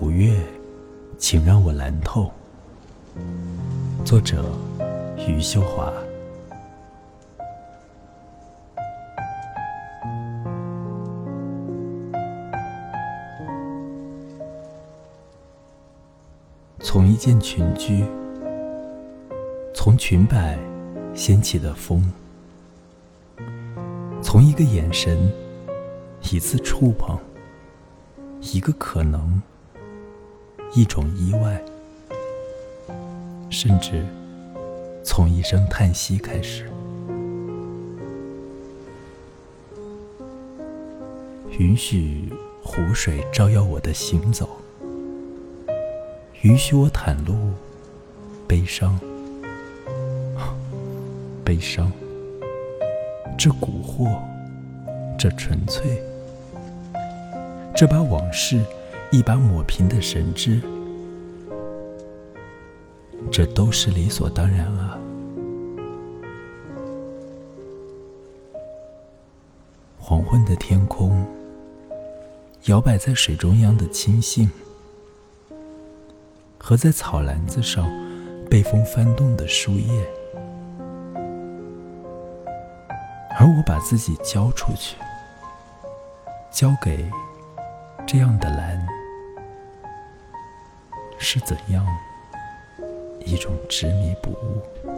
五月，请让我蓝透。作者：余秀华。从一件裙裾，从裙摆掀起的风，从一个眼神，一次触碰，一个可能。一种意外，甚至从一声叹息开始。允许湖水照耀我的行走，允许我袒露悲伤，悲伤，这蛊惑，这纯粹，这把往事。一把抹平的神智，这都是理所当然啊！黄昏的天空，摇摆在水中央的青荇，和在草篮子上被风翻动的树叶，而我把自己交出去，交给这样的蓝。是怎样一种执迷不悟？